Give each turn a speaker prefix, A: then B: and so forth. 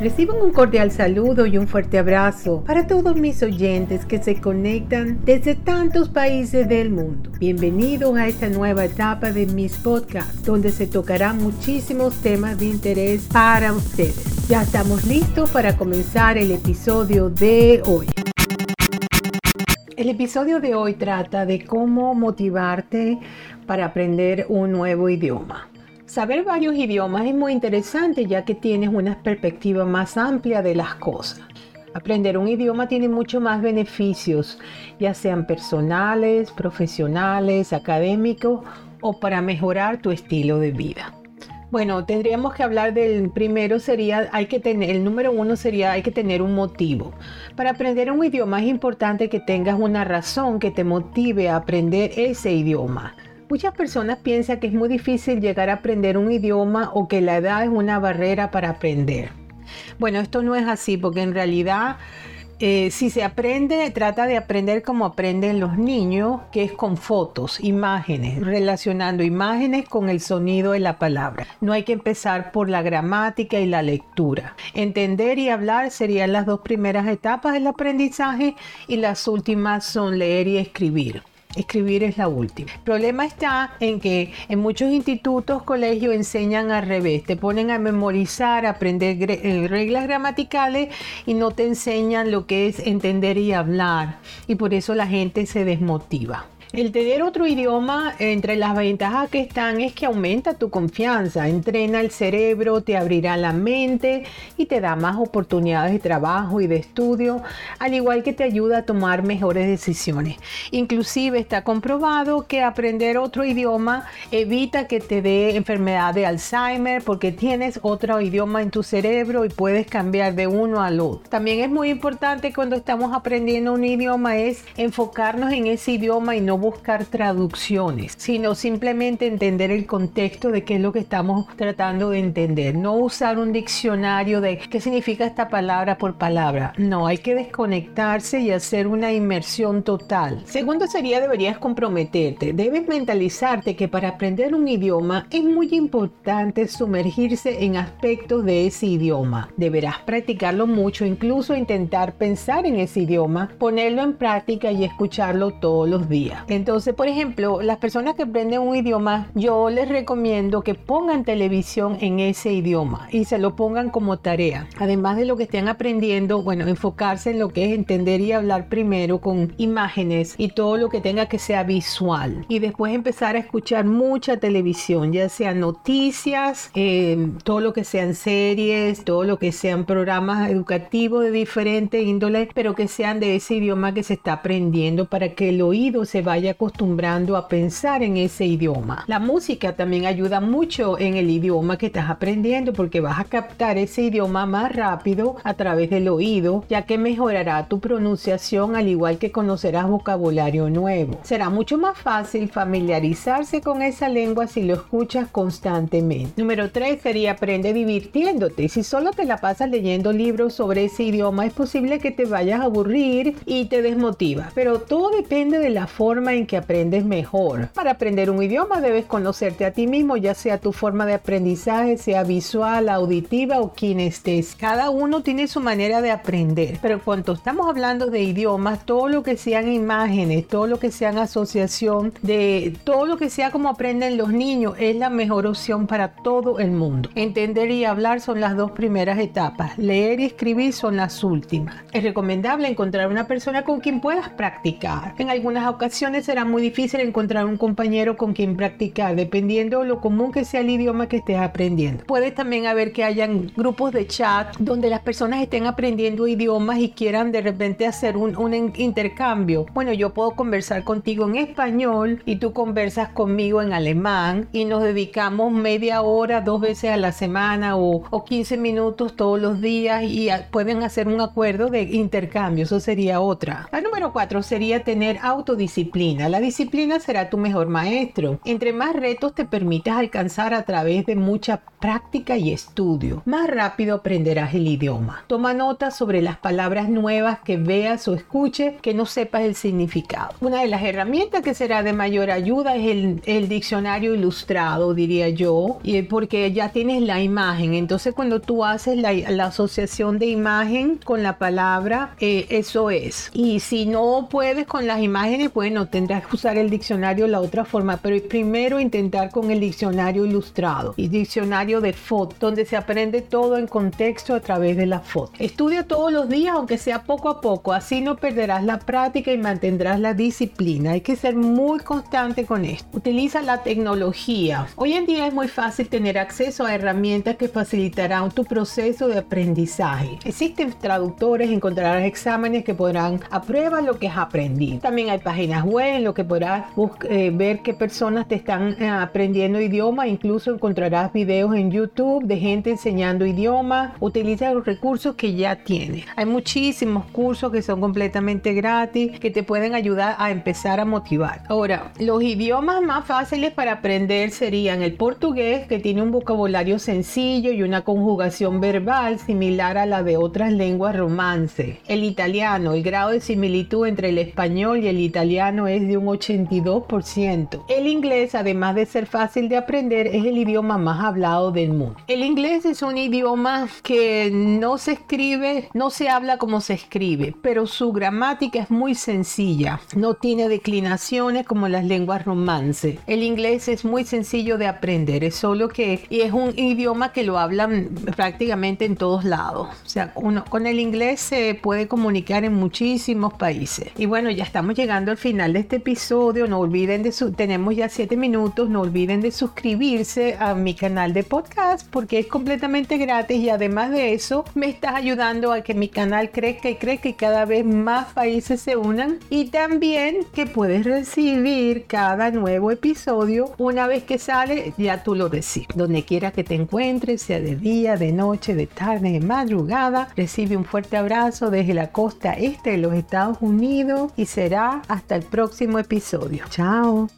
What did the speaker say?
A: Reciban un cordial saludo y un fuerte abrazo para todos mis oyentes que se conectan desde tantos países del mundo. Bienvenidos a esta nueva etapa de mis podcasts, donde se tocarán muchísimos temas de interés para ustedes. Ya estamos listos para comenzar el episodio de hoy. El episodio de hoy trata de cómo motivarte para aprender un nuevo idioma. Saber varios idiomas es muy interesante ya que tienes una perspectiva más amplia de las cosas. Aprender un idioma tiene mucho más beneficios, ya sean personales, profesionales, académicos o para mejorar tu estilo de vida. Bueno, tendríamos que hablar del primero sería, hay que tener, el número uno sería, hay que tener un motivo. Para aprender un idioma es importante que tengas una razón que te motive a aprender ese idioma. Muchas personas piensan que es muy difícil llegar a aprender un idioma o que la edad es una barrera para aprender. Bueno, esto no es así porque en realidad eh, si se aprende, trata de aprender como aprenden los niños, que es con fotos, imágenes, relacionando imágenes con el sonido de la palabra. No hay que empezar por la gramática y la lectura. Entender y hablar serían las dos primeras etapas del aprendizaje y las últimas son leer y escribir. Escribir es la última. El problema está en que en muchos institutos, colegios enseñan al revés. Te ponen a memorizar, a aprender eh, reglas gramaticales y no te enseñan lo que es entender y hablar. Y por eso la gente se desmotiva. El tener otro idioma, entre las ventajas que están es que aumenta tu confianza, entrena el cerebro, te abrirá la mente y te da más oportunidades de trabajo y de estudio, al igual que te ayuda a tomar mejores decisiones. Inclusive está comprobado que aprender otro idioma evita que te dé enfermedad de Alzheimer porque tienes otro idioma en tu cerebro y puedes cambiar de uno al otro. También es muy importante cuando estamos aprendiendo un idioma es enfocarnos en ese idioma y no buscar traducciones, sino simplemente entender el contexto de qué es lo que estamos tratando de entender. No usar un diccionario de qué significa esta palabra por palabra. No, hay que desconectarse y hacer una inmersión total. Segundo sería deberías comprometerte. Debes mentalizarte que para aprender un idioma es muy importante sumergirse en aspectos de ese idioma. Deberás practicarlo mucho, incluso intentar pensar en ese idioma, ponerlo en práctica y escucharlo todos los días. Entonces, por ejemplo, las personas que aprenden un idioma, yo les recomiendo que pongan televisión en ese idioma y se lo pongan como tarea. Además de lo que estén aprendiendo, bueno, enfocarse en lo que es entender y hablar primero con imágenes y todo lo que tenga que sea visual. Y después empezar a escuchar mucha televisión, ya sean noticias, eh, todo lo que sean series, todo lo que sean programas educativos de diferente índole, pero que sean de ese idioma que se está aprendiendo para que el oído se vaya acostumbrando a pensar en ese idioma. La música también ayuda mucho en el idioma que estás aprendiendo porque vas a captar ese idioma más rápido a través del oído, ya que mejorará tu pronunciación al igual que conocerás vocabulario nuevo. Será mucho más fácil familiarizarse con esa lengua si lo escuchas constantemente. Número 3 sería aprende divirtiéndote. Si solo te la pasas leyendo libros sobre ese idioma, es posible que te vayas a aburrir y te desmotiva. Pero todo depende de la forma en que aprendes mejor. Para aprender un idioma debes conocerte a ti mismo, ya sea tu forma de aprendizaje, sea visual, auditiva o estés. Cada uno tiene su manera de aprender, pero cuando estamos hablando de idiomas, todo lo que sean imágenes, todo lo que sean asociación de todo lo que sea como aprenden los niños es la mejor opción para todo el mundo. Entender y hablar son las dos primeras etapas, leer y escribir son las últimas. Es recomendable encontrar una persona con quien puedas practicar. En algunas ocasiones será muy difícil encontrar un compañero con quien practicar, dependiendo lo común que sea el idioma que estés aprendiendo. Puede también haber que hayan grupos de chat donde las personas estén aprendiendo idiomas y quieran de repente hacer un, intercambio. Bueno, yo puedo conversar contigo en español y tú conversas conmigo en alemán y nos dedicamos media hora, dos veces a la semana o, o 15 minutos todos los días y pueden hacer un acuerdo de intercambio. Eso sería otra. La número cuatro sería tener autodisciplina disciplina. La disciplina será tu mejor maestro. Entre más retos te permitas alcanzar a través de mucha práctica y estudio, más rápido aprenderás el idioma. Toma nota sobre las palabras nuevas que veas o escuches que no sepas el significado. Una de las herramientas que será de mayor ayuda es el, diccionario ilustrado, diría yo, porque ya tienes la imagen. Entonces cuando tú haces la, asociación de imagen con la palabra, eh, eso es. Y si no puedes con las imágenes, bueno, tendrás que usar el diccionario la otra forma, pero primero intentar con el diccionario ilustrado y diccionario de foto, donde se aprende todo en contexto a través de la foto. Estudia todos los días, aunque sea poco a poco, así no perderás la práctica y mantendrás la disciplina. Hay que ser muy constante con esto. Utiliza la tecnología. Hoy en día es muy fácil tener acceso a herramientas que facilitarán tu proceso de aprendizaje. Existen traductores, encontrarás exámenes que podrán aprueba lo que has aprendido. También hay páginas web en lo que podrás eh, ver qué personas te están eh, aprendiendo idioma, incluso encontrarás videos en YouTube de gente enseñando idiomas. Utiliza los recursos que ya tienes. Hay muchísimos cursos que son completamente gratis que te pueden ayudar a empezar a motivar. Ahora, los idiomas más fáciles para aprender serían el portugués, que tiene un vocabulario sencillo y una conjugación verbal similar a la de otras lenguas romance. El italiano, el grado de similitud entre el español y el italiano es de un 82%. El inglés, además de ser fácil de aprender, es el idioma más hablado del mundo. El inglés es un idioma que no se escribe, no se habla como se escribe, pero su gramática es muy sencilla, no tiene declinaciones como las lenguas romance. El inglés es muy sencillo de aprender, es solo que y es un idioma que lo hablan prácticamente en todos lados. O sea, uno, con el inglés se puede comunicar en muchísimos países. Y bueno, ya estamos llegando al final de este episodio. No olviden de su, tenemos ya siete minutos. No olviden de suscribirse a mi canal de podcast porque es completamente gratis y además de eso me estás ayudando a que mi canal crezca y crezca y cada vez más países se unan y también que puedes recibir cada nuevo episodio una vez que sale ya tú lo recibes donde quiera que te encuentres sea de día de noche de tarde de madrugada recibe un fuerte abrazo desde la costa este de los Estados Unidos y será hasta el próximo episodio. Chao